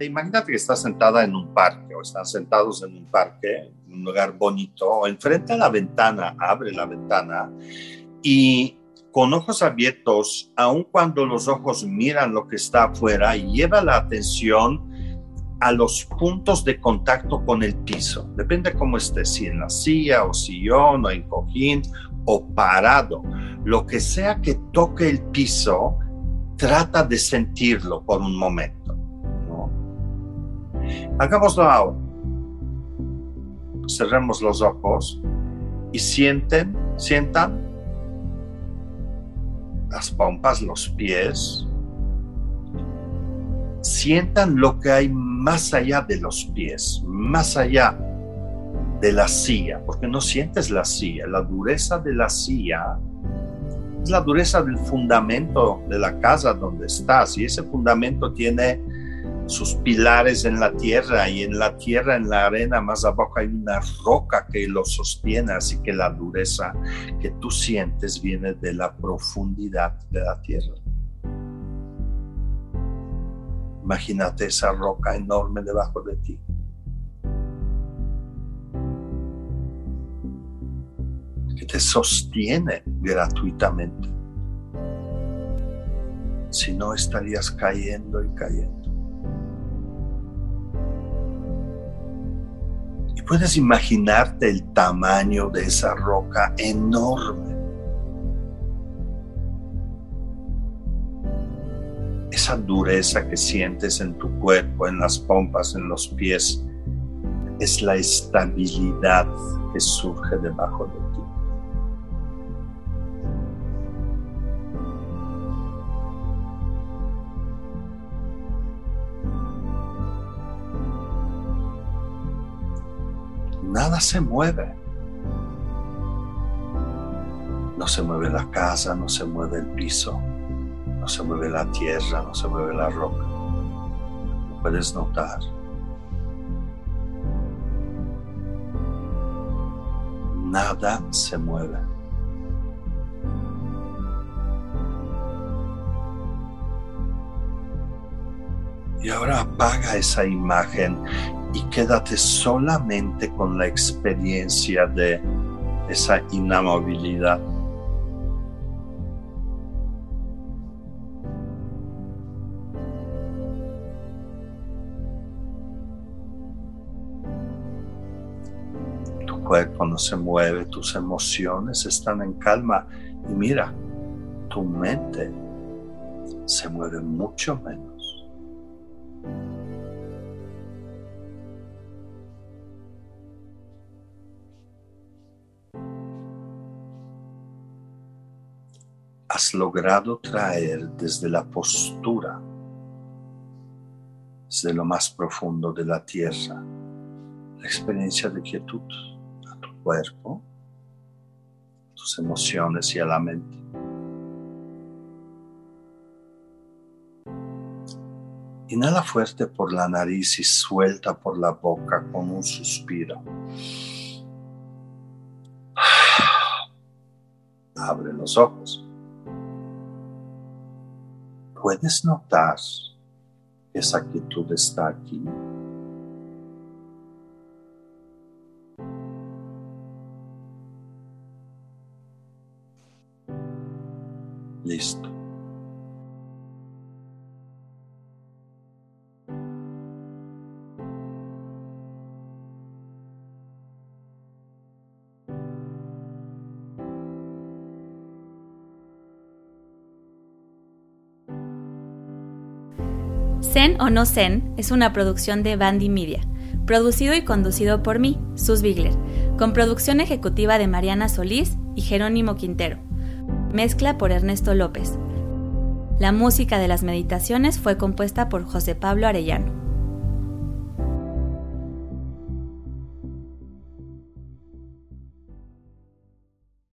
sentarte, imagínate que estás sentada en un parque o están sentados en un parque, un lugar bonito, o enfrente a la ventana, abre la ventana y con ojos abiertos, aun cuando los ojos miran lo que está afuera, lleva la atención a los puntos de contacto con el piso. Depende cómo estés, si en la silla o sillón o en cojín o parado. Lo que sea que toque el piso, trata de sentirlo por un momento. Hagámoslo ahora. Cerremos los ojos y sienten, sientan las pompas, los pies. Sientan lo que hay más allá de los pies, más allá de la silla, porque no sientes la silla, la dureza de la silla es la dureza del fundamento de la casa donde estás y ese fundamento tiene sus pilares en la tierra y en la tierra, en la arena, más abajo hay una roca que lo sostiene, así que la dureza que tú sientes viene de la profundidad de la tierra. Imagínate esa roca enorme debajo de ti. Que te sostiene gratuitamente. Si no, estarías cayendo y cayendo. Puedes imaginarte el tamaño de esa roca enorme esa dureza que sientes en tu cuerpo, en las pompas, en los pies, es la estabilidad que surge debajo de ti. Nada se mueve. No se mueve la casa, no se mueve el piso no se mueve la tierra, no se mueve la roca. Lo puedes notar. Nada se mueve. Y ahora apaga esa imagen y quédate solamente con la experiencia de esa inamovilidad. cuerpo no se mueve, tus emociones están en calma y mira, tu mente se mueve mucho menos. Has logrado traer desde la postura, desde lo más profundo de la tierra, la experiencia de quietud cuerpo, tus emociones y a la mente. Inhala fuerte por la nariz y suelta por la boca con un suspiro. Abre los ojos. Puedes notar que esa quietud está aquí Listo. Zen o no Zen es una producción de Bandy Media, producido y conducido por mí, Sus Bigler, con producción ejecutiva de Mariana Solís y Jerónimo Quintero. Mezcla por Ernesto López. La música de las meditaciones fue compuesta por José Pablo Arellano.